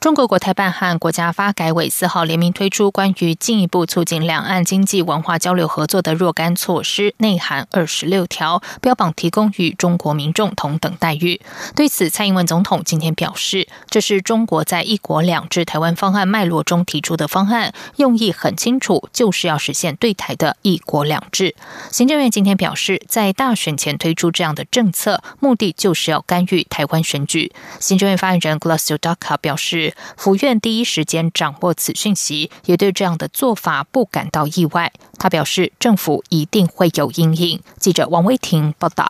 中国国台办和国家发改委四号联名推出关于进一步促进两岸经济文化交流合作的若干措施，内含二十六条，标榜提供与中国民众同等待遇。对此，蔡英文总统今天表示，这是中国在一国两制台湾方案脉络中提出的方案，用意很清楚，就是要实现对台的一国两制。行政院今天表示，在大选前推出这样的政策，目的就是要干预台湾选举。行政院发言人 Glassio Daka 表示。府院第一时间掌握此讯息，也对这样的做法不感到意外。他表示，政府一定会有阴影。记者王威婷报道。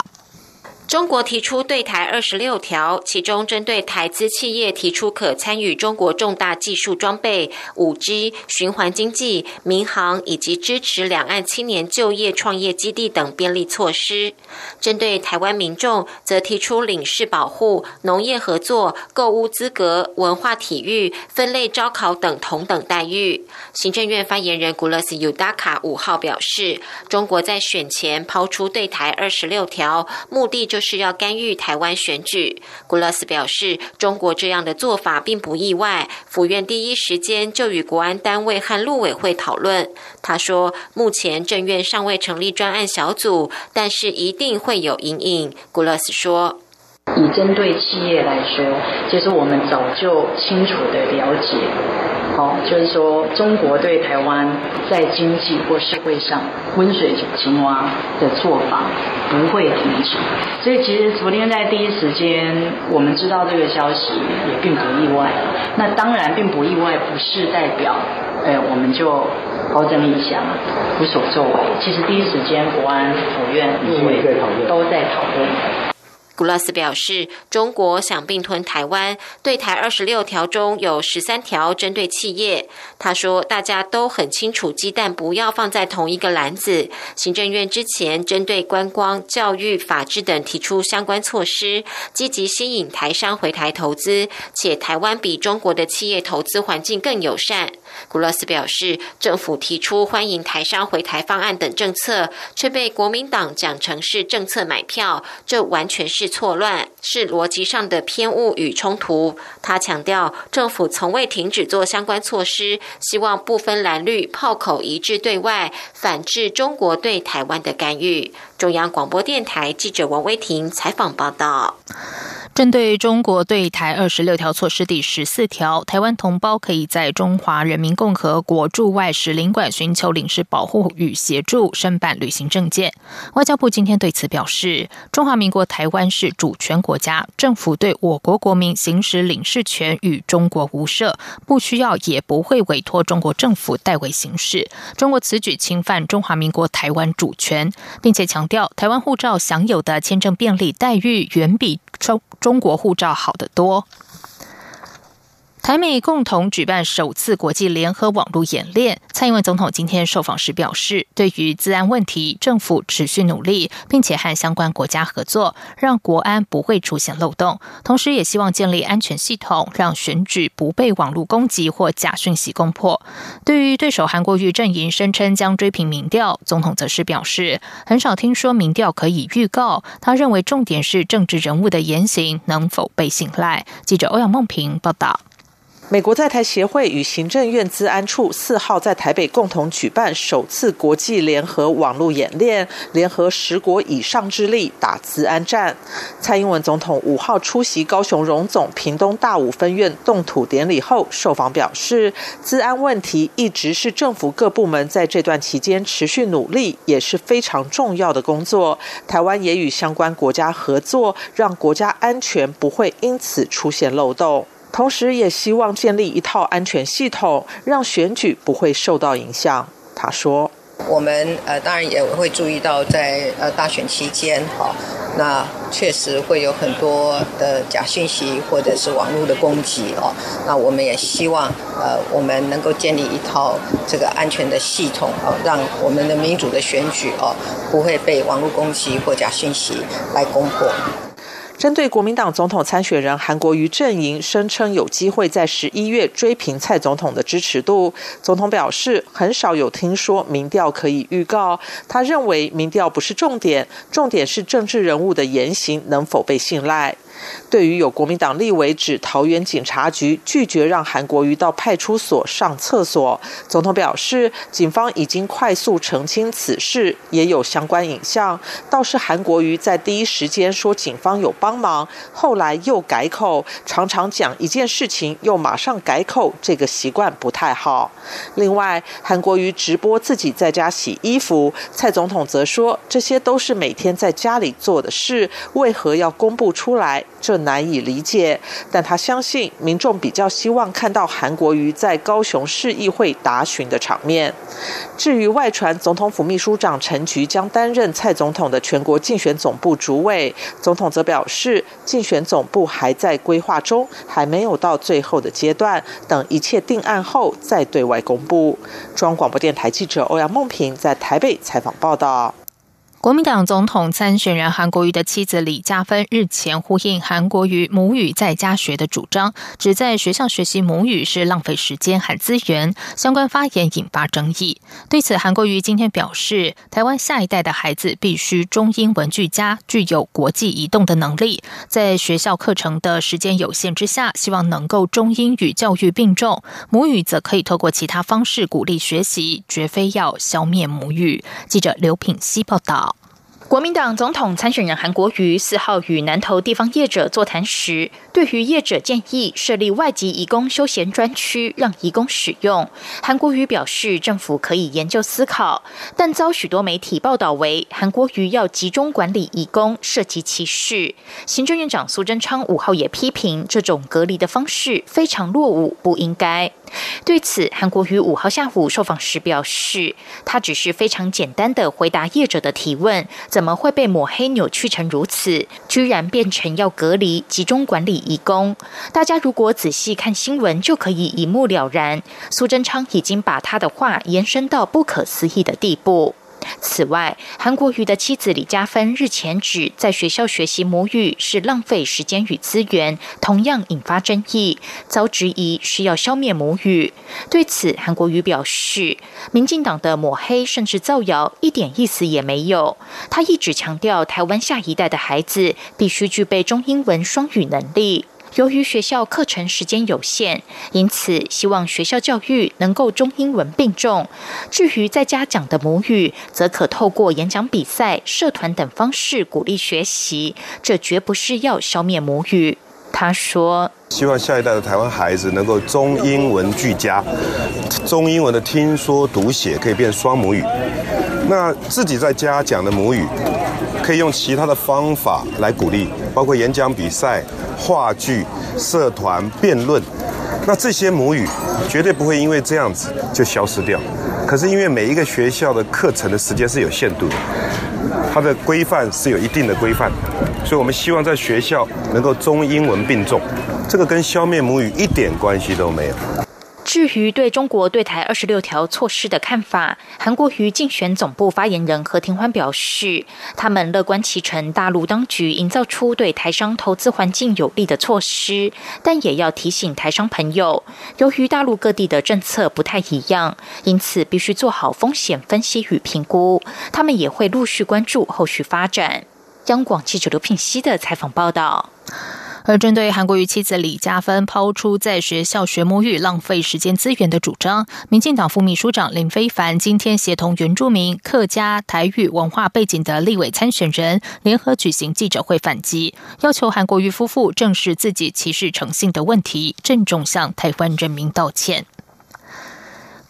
中国提出对台二十六条，其中针对台资企业提出可参与中国重大技术装备、五 G、循环经济、民航以及支持两岸青年就业创业基地等便利措施；针对台湾民众，则提出领事保护、农业合作、购物资格、文化体育、分类招考等同等待遇。行政院发言人古勒斯尤达卡五号表示，中国在选前抛出对台二十六条，目的就。是要干预台湾选举，古勒斯表示，中国这样的做法并不意外。府院第一时间就与国安单位和陆委会讨论。他说，目前政院尚未成立专案小组，但是一定会有阴影。古勒斯说。以针对企业来说，其实我们早就清楚的了解，好，就是说中国对台湾在经济或社会上温水煮青蛙的做法不会停止。所以其实昨天在第一时间我们知道这个消息也并不意外。那当然并不意外，不是代表，哎，我们就高枕一想，无所作为。其实第一时间国安、府院、陆委都在讨论。古拉斯表示，中国想并吞台湾，对台二十六条中有十三条针对企业。他说，大家都很清楚，鸡蛋不要放在同一个篮子。行政院之前针对观光、教育、法治等提出相关措施，积极吸引台商回台投资，且台湾比中国的企业投资环境更友善。古勒斯表示，政府提出欢迎台商回台方案等政策，却被国民党讲成是政策买票，这完全是错乱，是逻辑上的偏误与冲突。他强调，政府从未停止做相关措施，希望不分蓝绿，炮口一致对外，反制中国对台湾的干预。中央广播电台记者王威婷采访报道。针对中国对台二十六条措施第十四条，台湾同胞可以在中华人民共和国驻外使领馆寻求领事保护与协助，申办旅行证件。外交部今天对此表示，中华民国台湾是主权国家，政府对我国国民行使领事权与中国无涉，不需要也不会委托中国政府代为行事。中国此举侵犯中华民国台湾主权，并且强调，台湾护照享有的签证便利待遇远比中中国护照好得多。台美共同举办首次国际联合网络演练。蔡英文总统今天受访时表示，对于治安问题，政府持续努力，并且和相关国家合作，让国安不会出现漏洞。同时，也希望建立安全系统，让选举不被网络攻击或假讯息攻破。对于对手韩国瑜阵营声称将追平民调，总统则是表示，很少听说民调可以预告。他认为重点是政治人物的言行能否被信赖。记者欧阳梦平报道。美国在台协会与行政院资安处四号在台北共同举办首次国际联合网络演练，联合十国以上之力打资安战。蔡英文总统五号出席高雄荣总屏东大武分院动土典礼后，受访表示，资安问题一直是政府各部门在这段期间持续努力，也是非常重要的工作。台湾也与相关国家合作，让国家安全不会因此出现漏洞。同时，也希望建立一套安全系统，让选举不会受到影响。他说：“我们呃，当然也会注意到，在呃大选期间，哈，那确实会有很多的假信息或者是网络的攻击哦。那我们也希望呃，我们能够建立一套这个安全的系统哦，让我们的民主的选举哦不会被网络攻击或假信息来攻破。针对国民党总统参选人韩国瑜阵营声称有机会在十一月追平蔡总统的支持度，总统表示很少有听说民调可以预告。他认为民调不是重点，重点是政治人物的言行能否被信赖。对于有国民党立委指桃园警察局拒绝让韩国瑜到派出所上厕所，总统表示，警方已经快速澄清此事，也有相关影像。倒是韩国瑜在第一时间说警方有帮忙，后来又改口，常常讲一件事情又马上改口，这个习惯不太好。另外，韩国瑜直播自己在家洗衣服，蔡总统则说这些都是每天在家里做的事，为何要公布出来？这难以理解，但他相信民众比较希望看到韩国瑜在高雄市议会答询的场面。至于外传总统府秘书长陈菊将担任蔡总统的全国竞选总部主委，总统则表示，竞选总部还在规划中，还没有到最后的阶段，等一切定案后再对外公布。中央广播电台记者欧阳梦平在台北采访报道。国民党总统参选人韩国瑜的妻子李嘉芬日前呼应韩国瑜母语在家学的主张，只在学校学习母语是浪费时间和资源，相关发言引发争议。对此，韩国瑜今天表示，台湾下一代的孩子必须中英文俱佳，具有国际移动的能力。在学校课程的时间有限之下，希望能够中英语教育并重，母语则可以透过其他方式鼓励学习，绝非要消灭母语。记者刘品希报道。国民党总统参选人韩国瑜四号与南投地方业者座谈时，对于业者建议设立外籍移工休闲专区，让移工使用，韩国瑜表示政府可以研究思考，但遭许多媒体报道为韩国瑜要集中管理移工，涉及歧视。行政院长苏贞昌五号也批评这种隔离的方式非常落伍，不应该。对此，韩国瑜五号下午受访时表示，他只是非常简单的回答业者的提问，怎么会被抹黑扭曲成如此？居然变成要隔离、集中管理移工？大家如果仔细看新闻，就可以一目了然。苏贞昌已经把他的话延伸到不可思议的地步。此外，韩国瑜的妻子李嘉芬日前指，在学校学习母语是浪费时间与资源，同样引发争议，遭质疑是要消灭母语。对此，韩国瑜表示，民进党的抹黑甚至造谣一点意思也没有。他一直强调，台湾下一代的孩子必须具备中英文双语能力。由于学校课程时间有限，因此希望学校教育能够中英文并重。至于在家讲的母语，则可透过演讲比赛、社团等方式鼓励学习。这绝不是要消灭母语。他说：“希望下一代的台湾孩子能够中英文俱佳，中英文的听说读写可以变双母语。那自己在家讲的母语，可以用其他的方法来鼓励，包括演讲比赛。”话剧、社团、辩论，那这些母语绝对不会因为这样子就消失掉。可是因为每一个学校的课程的时间是有限度的，它的规范是有一定的规范，所以我们希望在学校能够中英文并重，这个跟消灭母语一点关系都没有。至于对中国对台二十六条措施的看法，韩国瑜竞选总部发言人何庭欢表示，他们乐观其成，大陆当局营造出对台商投资环境有利的措施，但也要提醒台商朋友，由于大陆各地的政策不太一样，因此必须做好风险分析与评估。他们也会陆续关注后续发展。央广记者刘品熙的采访报道。而针对韩国瑜妻子李佳芬抛出在学校学母语浪费时间资源的主张，民进党副秘书长林非凡今天协同原住民、客家、台语文化背景的立委参选人联合举行记者会反击，要求韩国瑜夫妇正视自己歧视诚信的问题，郑重向台湾人民道歉。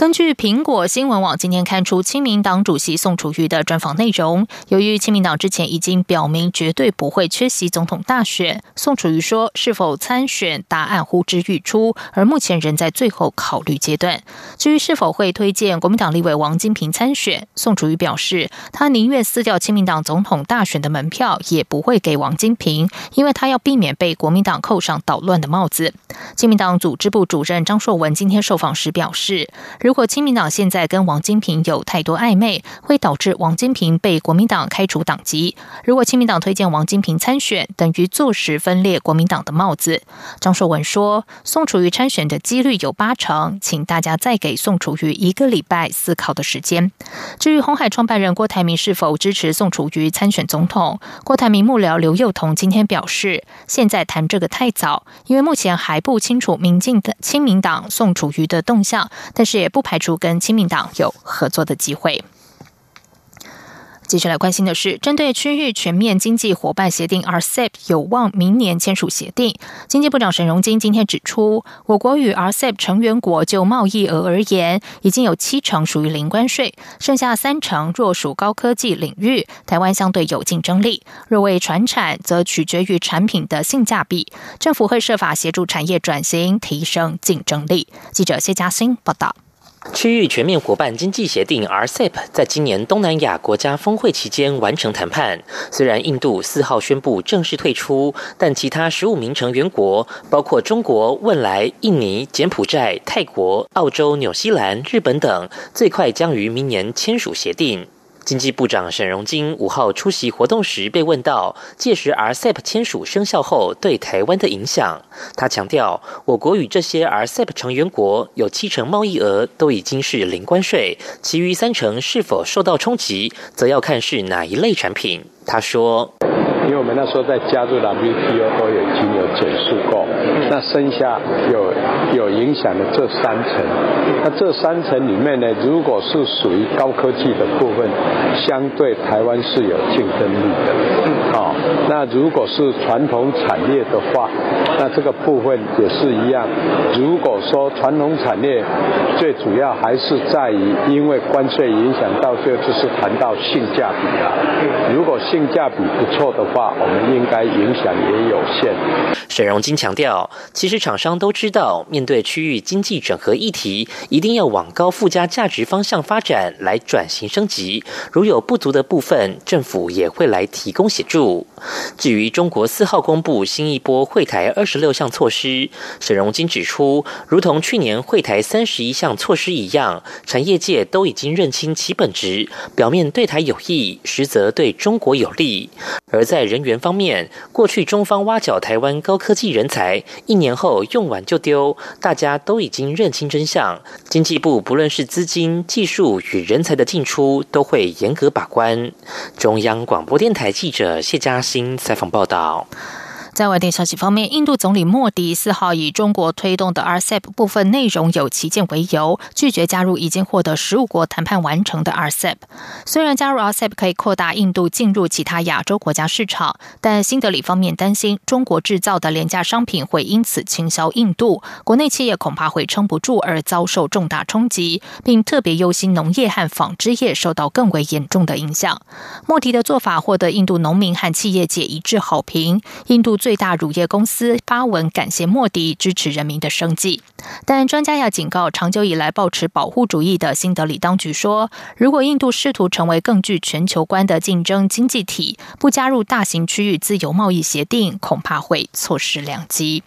根据苹果新闻网今天刊出亲民党主席宋楚瑜的专访内容，由于亲民党之前已经表明绝对不会缺席总统大选，宋楚瑜说是否参选答案呼之欲出，而目前仍在最后考虑阶段。至于是否会推荐国民党立委王金平参选，宋楚瑜表示，他宁愿撕掉亲民党总统大选的门票，也不会给王金平，因为他要避免被国民党扣上捣乱的帽子。亲民党组织部主任张硕文今天受访时表示。如果亲民党现在跟王金平有太多暧昧，会导致王金平被国民党开除党籍。如果亲民党推荐王金平参选，等于坐实分裂国民党的帽子。张硕文说，宋楚瑜参选的几率有八成，请大家再给宋楚瑜一个礼拜思考的时间。至于红海创办人郭台铭是否支持宋楚瑜参选总统，郭台铭幕僚刘幼彤今天表示，现在谈这个太早，因为目前还不清楚民进的亲民党宋楚瑜的动向，但是也不。不排除跟亲民党有合作的机会。接下来关心的是，针对区域全面经济伙伴协定 （RCEP） 有望明年签署协定，经济部长沈荣金今天指出，我国与 RCEP 成员国就贸易额而言，已经有七成属于零关税，剩下三成若属高科技领域，台湾相对有竞争力；若为传产，则取决于产品的性价比。政府会设法协助产业转型，提升竞争力。记者谢嘉欣报道。区域全面伙伴经济协定 （RCEP） 在今年东南亚国家峰会期间完成谈判。虽然印度四号宣布正式退出，但其他十五名成员国，包括中国、汶莱、印尼、柬埔寨、泰国、澳洲、纽西兰、日本等，最快将于明年签署协定。经济部长沈荣金五号出席活动时被问到，届时 RCEP 签署生效后对台湾的影响，他强调，我国与这些 RCEP 成员国有七成贸易额都已经是零关税，其余三成是否受到冲击，则要看是哪一类产品。他说。因为我们那时候在加入 WTO 都已经有减速过，那剩下有有影响的这三层，那这三层里面呢，如果是属于高科技的部分，相对台湾是有竞争力的，哦，那如果是传统产业的话，那这个部分也是一样。如果说传统产业最主要还是在于，因为关税影响到最后就是谈到性价比了。如果性价比不错的话，我们应该影响也有限。沈荣金强调，其实厂商都知道，面对区域经济整合议题，一定要往高附加价值方向发展，来转型升级。如有不足的部分，政府也会来提供协助。至于中国四号公布新一波会台二十六项措施，沈荣金指出，如同去年会台三十一项措施一样，产业界都已经认清其本质，表面对台有益，实则对中国有利。而在人员方面，过去中方挖角台湾高科技人才，一年后用完就丢，大家都已经认清真相。经济部不论是资金、技术与人才的进出，都会严格把关。中央广播电台记者谢嘉欣采访报道。在外电消息方面，印度总理莫迪四号以中国推动的 RCEP 部分内容有旗舰为由，拒绝加入已经获得十五国谈判完成的 RCEP。虽然加入 RCEP 可以扩大印度进入其他亚洲国家市场，但新德里方面担心中国制造的廉价商品会因此倾销印度，国内企业恐怕会撑不住而遭受重大冲击，并特别忧心农业和纺织业受到更为严重的影响。莫迪的做法获得印度农民和企业界一致好评，印度最。大乳业公司发文感谢莫迪支持人民的生计，但专家要警告，长久以来抱持保护主义的新德里当局说，如果印度试图成为更具全球观的竞争经济体，不加入大型区域自由贸易协定，恐怕会错失良机。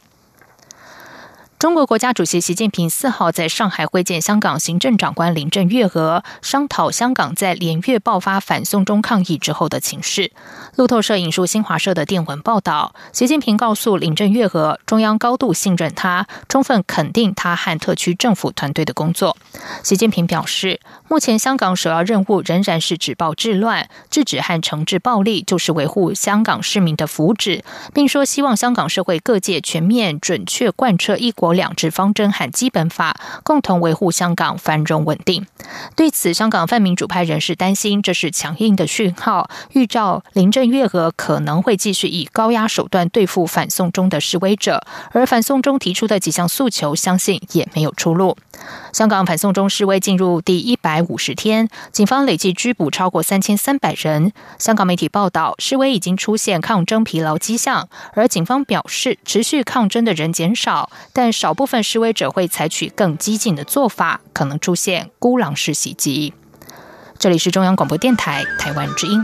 中国国家主席习近平四号在上海会见香港行政长官林郑月娥，商讨香港在连月爆发反送中抗议之后的情势。路透社引述新华社的电文报道，习近平告诉林郑月娥，中央高度信任他，充分肯定他和特区政府团队的工作。习近平表示，目前香港首要任务仍然是止暴制乱，制止和惩治暴力，就是维护香港市民的福祉，并说希望香港社会各界全面准确贯彻一国。两制方针和基本法，共同维护香港繁荣稳定。对此，香港泛民主派人士担心，这是强硬的讯号，预兆林郑月娥可能会继续以高压手段对付反送中的示威者，而反送中提出的几项诉求，相信也没有出路。香港反送中示威进入第一百五十天，警方累计拘捕超过三千三百人。香港媒体报道，示威已经出现抗争疲劳迹象，而警方表示，持续抗争的人减少，但少部分示威者会采取更激进的做法，可能出现孤狼式袭击。这里是中央广播电台台湾之音。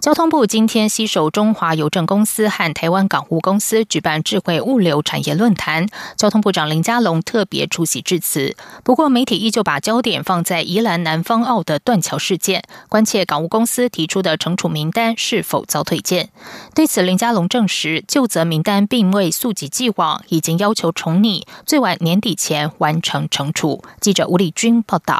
交通部今天携手中华邮政公司和台湾港务公司举办智慧物流产业论坛，交通部长林佳龙特别出席致辞。不过，媒体依旧把焦点放在宜兰南方澳的断桥事件，关切港务公司提出的惩处名单是否遭推荐。对此，林佳龙证实，就责名单并未溯及既往，已经要求重拟，最晚年底前完成惩处。记者吴丽君报道。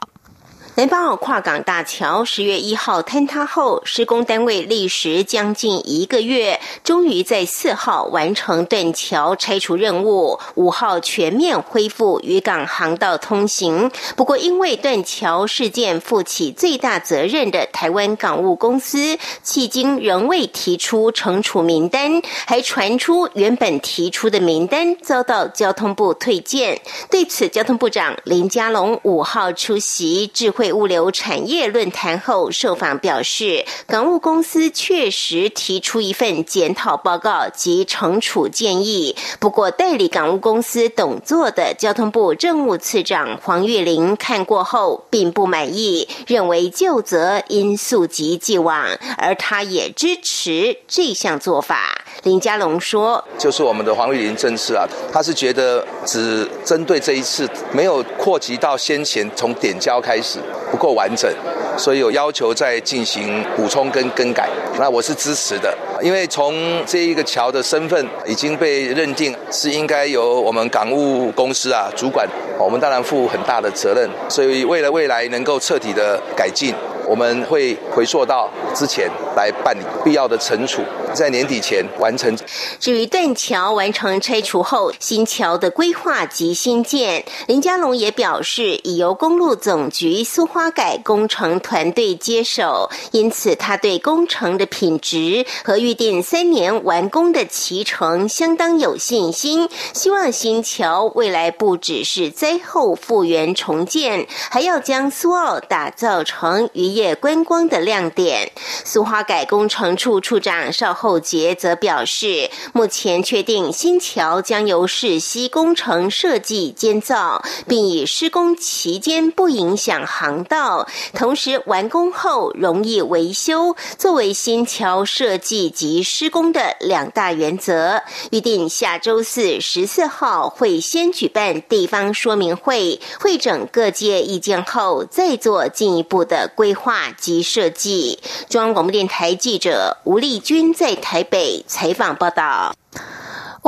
南方澳跨港大桥十月一号坍塌后，施工单位历时将近一个月，终于在四号完成断桥拆除任务，五号全面恢复渔港航道通行。不过，因为断桥事件负起最大责任的台湾港务公司，迄今仍未提出惩处名单，还传出原本提出的名单遭到交通部退件。对此，交通部长林佳龙五号出席智慧。物流产业论坛后，受访表示，港务公司确实提出一份检讨报告及惩处建议。不过，代理港务公司董座的交通部政务次长黄玉玲看过后，并不满意，认为旧责应溯及既往，而他也支持这项做法。林佳龙说：“就是我们的黄玉玲政次啊，他是觉得只针对这一次，没有扩及到先前从点交开始。”不够完整，所以有要求再进行补充跟更改。那我是支持的，因为从这一个桥的身份已经被认定是应该由我们港务公司啊主管，我们当然负很大的责任。所以为了未来能够彻底的改进。我们会回溯到之前来办理必要的惩处，在年底前完成。至于断桥完成拆除后，新桥的规划及新建，林佳龙也表示，已由公路总局苏花改工程团队接手，因此他对工程的品质和预定三年完工的期程相当有信心。希望新桥未来不只是灾后复原重建，还要将苏澳打造成渔。业观光的亮点，苏花改工程处处长邵厚杰则表示，目前确定新桥将由市西工程设计建造，并以施工期间不影响航道，同时完工后容易维修，作为新桥设计及施工的两大原则。预定下周四十四号会先举办地方说明会，会诊各界意见后，再做进一步的规划。及设计，中央广播电台记者吴丽君在台北采访报道。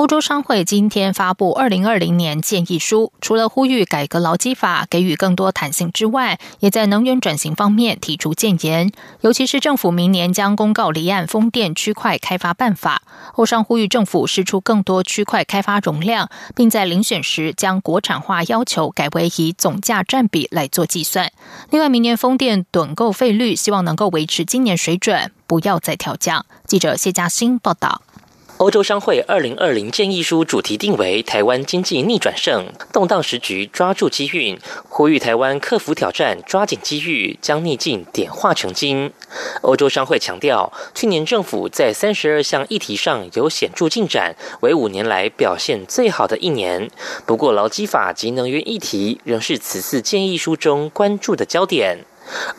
欧洲商会今天发布二零二零年建议书，除了呼吁改革劳基法，给予更多弹性之外，也在能源转型方面提出建言。尤其是政府明年将公告离岸风电区块开发办法，欧商呼吁政府释出更多区块开发容量，并在遴选时将国产化要求改为以总价占比来做计算。另外，明年风电趸购费率希望能够维持今年水准，不要再调降。记者谢嘉欣报道。欧洲商会二零二零建议书主题定为“台湾经济逆转胜，动荡时局抓住机遇”，呼吁台湾克服挑战，抓紧机遇，将逆境点化成金。欧洲商会强调，去年政府在三十二项议题上有显著进展，为五年来表现最好的一年。不过，劳基法及能源议题仍是此次建议书中关注的焦点。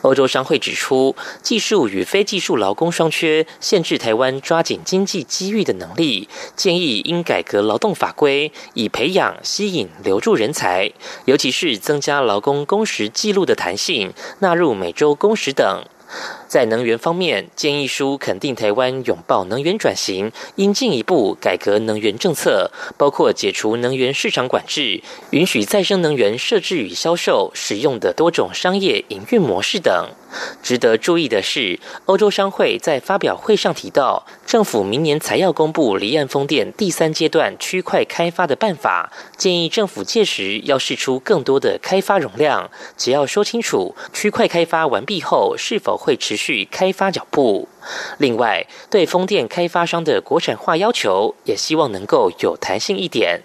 欧洲商会指出，技术与非技术劳工双缺，限制台湾抓紧经济机遇的能力。建议应改革劳动法规，以培养、吸引、留住人才，尤其是增加劳工工时记录的弹性，纳入每周工时等。在能源方面，建议书肯定台湾拥抱能源转型，应进一步改革能源政策，包括解除能源市场管制，允许再生能源设置与销售使用的多种商业营运模式等。值得注意的是，欧洲商会在发表会上提到，政府明年才要公布离岸风电第三阶段区块开发的办法，建议政府届时要试出更多的开发容量，只要说清楚区块开发完毕后是否会持续开发脚步。另外，对风电开发商的国产化要求，也希望能够有弹性一点。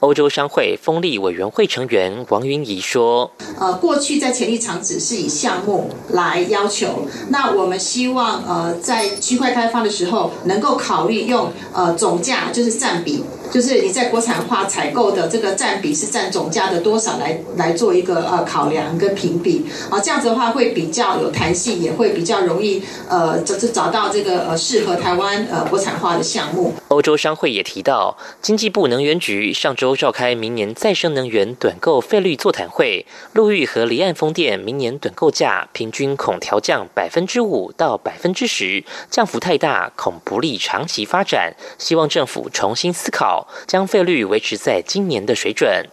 欧洲商会风力委员会成员王云怡说：“呃，过去在潜力场只是以项目来要求，那我们希望呃在区块开发的时候，能够考虑用呃总价，就是占比。”就是你在国产化采购的这个占比是占总价的多少来来做一个呃考量跟评比啊，这样子的话会比较有弹性，也会比较容易呃找找到这个呃适合台湾呃国产化的项目。欧洲商会也提到，经济部能源局上周召开明年再生能源短购费率座谈会，陆域和离岸风电明年短购价平均恐调降百分之五到百分之十，降幅太大恐不利长期发展，希望政府重新思考。将费率维持在今年的水准。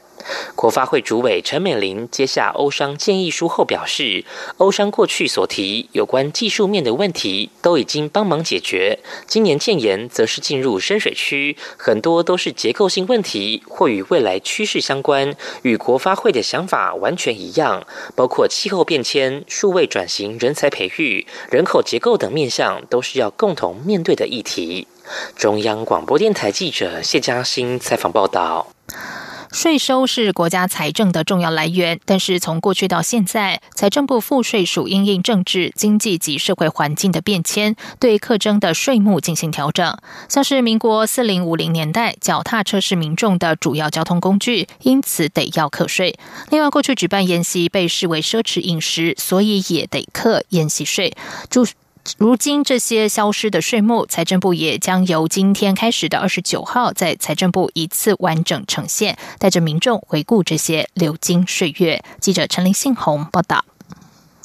国发会主委陈美玲接下欧商建议书后表示，欧商过去所提有关技术面的问题都已经帮忙解决，今年建言则是进入深水区，很多都是结构性问题或与未来趋势相关，与国发会的想法完全一样，包括气候变迁、数位转型、人才培育、人口结构等面向，都是要共同面对的议题。中央广播电台记者谢嘉欣采访报道：税收是国家财政的重要来源，但是从过去到现在，财政部赋税署因应政治、经济及社会环境的变迁，对课征的税目进行调整。像是民国四零五零年代，脚踏车是民众的主要交通工具，因此得要课税。另外，过去举办宴席被视为奢侈饮食，所以也得课宴席税。注如今这些消失的税目，财政部也将由今天开始的二十九号，在财政部一次完整呈现，带着民众回顾这些流金岁月。记者陈林信宏报道。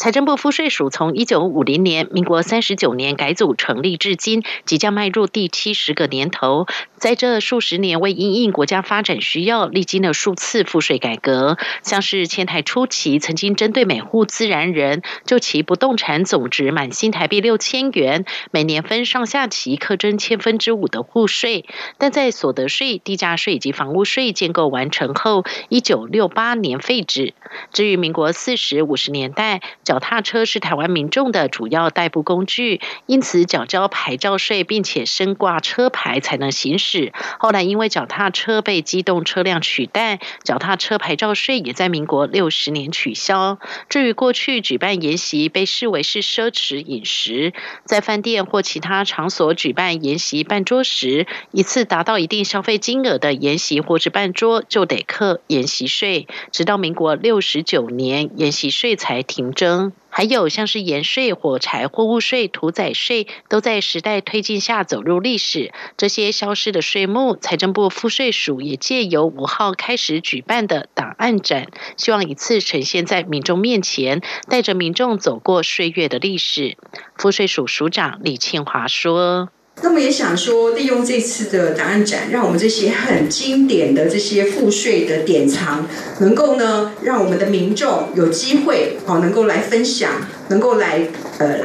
财政部赋税署从一九五零年，民国三十九年改组成立至今，即将迈入第七十个年头。在这数十年，为因应国家发展需要，历经了数次赋税改革。像是迁台初期，曾经针对每户自然人就其不动产总值满新台币六千元，每年分上下期课征千分之五的户税。但在所得税、地价税以及房屋税建构完成后，一九六八年废止。至于民国四十五十年代，脚踏车是台湾民众的主要代步工具，因此缴交牌照税，并且身挂车牌才能行驶。后来因为脚踏车被机动车辆取代，脚踏车牌照税也在民国六十年取消。至于过去举办筵席被视为是奢侈饮食，在饭店或其他场所举办筵席办桌时，一次达到一定消费金额的筵席或是办桌就得课筵席税，直到民国六十九年筵席税才停征。还有像是盐税、火柴、货物税、屠宰税，都在时代推进下走入历史。这些消失的税目，财政部赋税署也借由五号开始举办的档案展，希望一次呈现在民众面前，带着民众走过岁月的历史。赋税署署长李庆华说。那么也想说，利用这次的档案展，让我们这些很经典的这些赋税的典藏，能够呢，让我们的民众有机会，好，能够来分享，能够来呃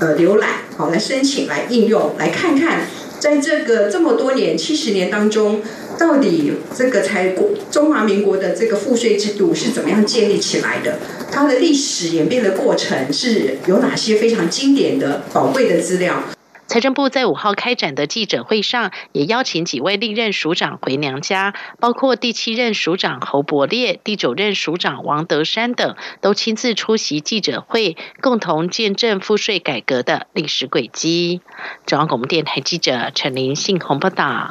呃浏览，好，来申请，来应用，来看看，在这个这么多年七十年当中，到底这个才国中华民国的这个赋税制度是怎么样建立起来的？它的历史演变的过程是有哪些非常经典的宝贵的资料？财政部在五号开展的记者会上，也邀请几位历任署长回娘家，包括第七任署长侯伯烈、第九任署长王德山等，都亲自出席记者会，共同见证赋税改革的历史轨迹。中央广播电台记者陈林信鸿报道。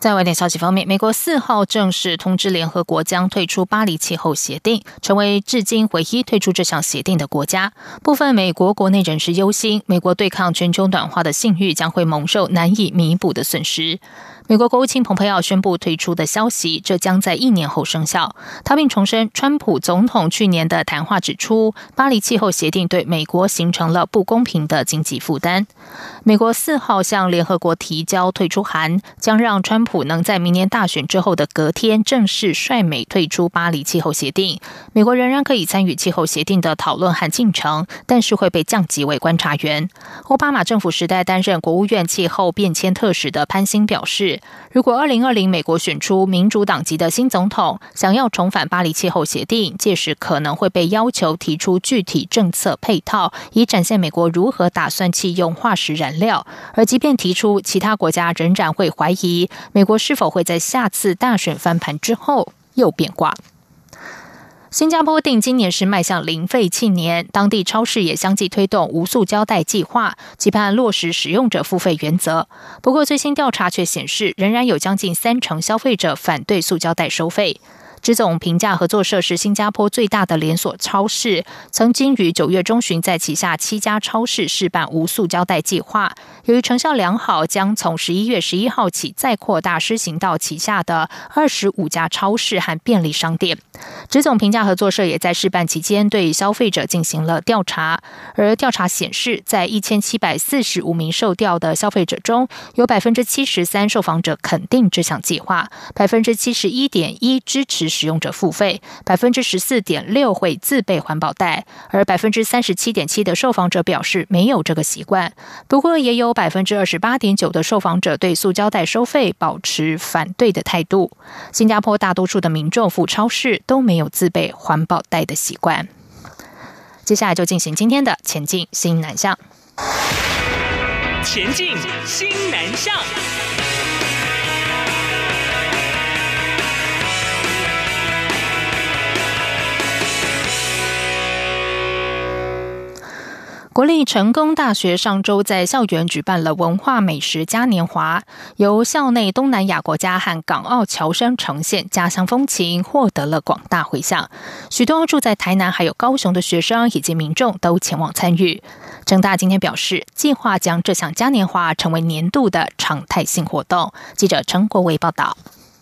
在外电消息方面，美国四号正式通知联合国将退出巴黎气候协定，成为至今唯一退出这项协定的国家。部分美国国内人士忧心，美国对抗全球暖化的信誉将会蒙受难以弥补的损失。美国国务卿蓬佩奥宣布退出的消息，这将在一年后生效。他并重申，川普总统去年的谈话指出，巴黎气候协定对美国形成了不公平的经济负担。美国四号向联合国提交退出函，将让川普能在明年大选之后的隔天正式率美退出巴黎气候协定。美国仍然可以参与气候协定的讨论和进程，但是会被降级为观察员。奥巴马政府时代担任国务院气候变迁特使的潘兴表示。如果二零二零美国选出民主党籍的新总统，想要重返巴黎气候协定，届时可能会被要求提出具体政策配套，以展现美国如何打算弃用化石燃料。而即便提出，其他国家仍然会怀疑美国是否会在下次大选翻盘之后又变卦。新加坡定今年是迈向零废弃年，当地超市也相继推动无塑胶袋计划，期盼落实使用者付费原则。不过，最新调查却显示，仍然有将近三成消费者反对塑胶袋收费。支总评价合作社是新加坡最大的连锁超市，曾经于九月中旬在旗下七家超市试办无塑胶袋计划，由于成效良好，将从十一月十一号起再扩大施行到旗下的二十五家超市和便利商店。支总评价合作社也在试办期间对消费者进行了调查，而调查显示，在一千七百四十五名受调的消费者中，有百分之七十三受访者肯定这项计划，百分之七十一点一支持。使用者付费百分之十四点六会自备环保袋，而百分之三十七点七的受访者表示没有这个习惯。不过，也有百分之二十八点九的受访者对塑胶袋收费保持反对的态度。新加坡大多数的民众赴超市都没有自备环保袋的习惯。接下来就进行今天的前进新南向。前进新南向。国立成功大学上周在校园举办了文化美食嘉年华，由校内东南亚国家和港澳侨生呈现家乡风情，获得了广大回响。许多住在台南还有高雄的学生以及民众都前往参与。成大今天表示，计划将这项嘉年华成为年度的常态性活动。记者陈国伟报道。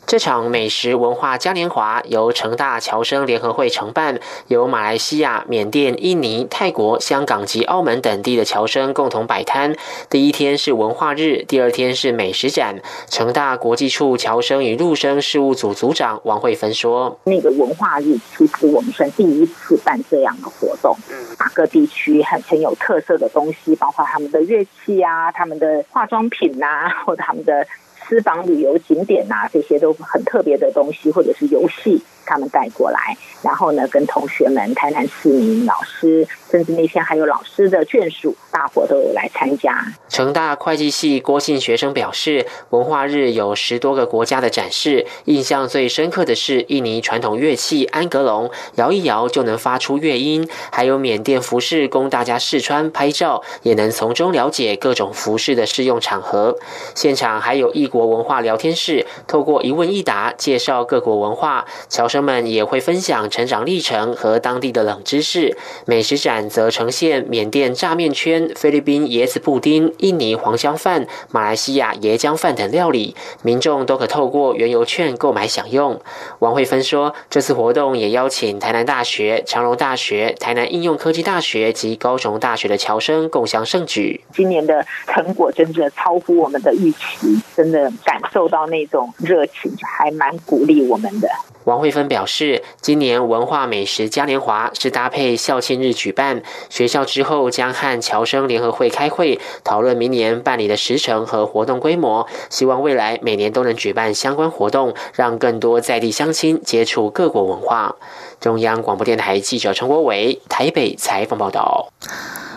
这场美食文化嘉年华由成大侨生联合会承办，由马来西亚、缅甸、印尼、泰国、香港及澳门等地的侨生共同摆摊。第一天是文化日，第二天是美食展。成大国际处侨生与陆生事务组组长王慧芬说：“那个文化日其实我们算第一次办这样的活动，嗯，各地区很很有特色的东西，包括他们的乐器啊、他们的化妆品呐，或者他们的。”私房旅游景点啊，这些都很特别的东西，或者是游戏。他们带过来，然后呢，跟同学们、台南市民、老师，甚至那天还有老师的眷属，大伙都有来参加。成大会计系郭姓学生表示，文化日有十多个国家的展示，印象最深刻的是印尼传统乐器安格隆，摇一摇就能发出乐音；还有缅甸服饰供大家试穿拍照，也能从中了解各种服饰的适用场合。现场还有异国文化聊天室，透过一问一答介绍各国文化。乔生们也会分享成长历程和当地的冷知识，美食展则呈现缅甸炸面圈、菲律宾椰子布丁、印尼黄香饭、马来西亚椰浆饭等料理，民众都可透过原油券购买享用。王慧芬说，这次活动也邀请台南大学、长荣大学、台南应用科技大学及高雄大学的侨生共襄盛举。今年的成果真的超乎我们的预期，真的感受到那种热情，还蛮鼓励我们的。王慧芬表示，今年文化美食嘉年华是搭配校庆日举办，学校之后将和侨生联合会开会，讨论明年办理的时程和活动规模，希望未来每年都能举办相关活动，让更多在地乡亲接触各国文化。中央广播电台记者陈国伟台北采访报道。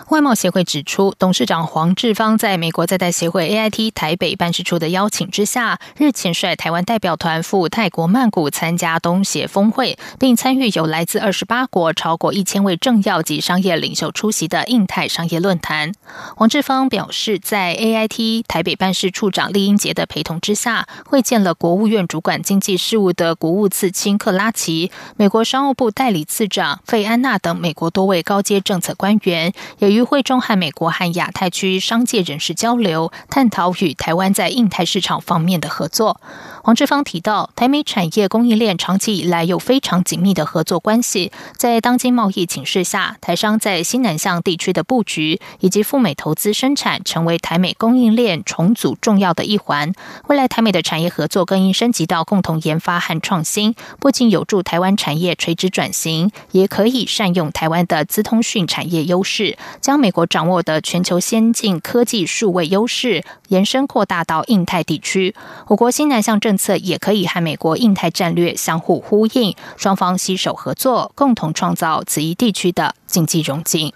外贸协会指出，董事长黄志芳在美国在台协会 AIT 台北办事处的邀请之下，日前率台湾代表团赴泰国曼谷参加东协峰会，并参与有来自二十八国、超过一千位政要及商业领袖出席的印太商业论坛。黄志芳表示，在 AIT 台北办事处长厉英杰的陪同之下，会见了国务院主管经济事务的国务次卿克拉奇、美国商务部代理次长费安娜等美国多位高阶政策官员，也与会中和美国和亚太区商界人士交流，探讨与台湾在印太市场方面的合作。黄志芳提到，台美产业供应链长期以来有非常紧密的合作关系，在当今贸易形势下，台商在新南向地区的布局以及赴美投资生产，成为台美供应链重组重要的一环。未来台美的产业合作更应升级到共同研发和创新，不仅有助台湾产业垂直转型，也可以善用台湾的资通讯产业优势，是将美国掌握的全球先进科技数位优势延伸扩大到印太地区。我国新南向政策也可以和美国印太战略相互呼应，双方携手合作，共同创造此一地区的经济融景。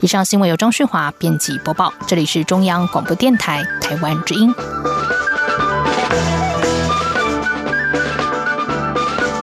以上新闻由张旭华编辑播报，这里是中央广播电台台湾之音。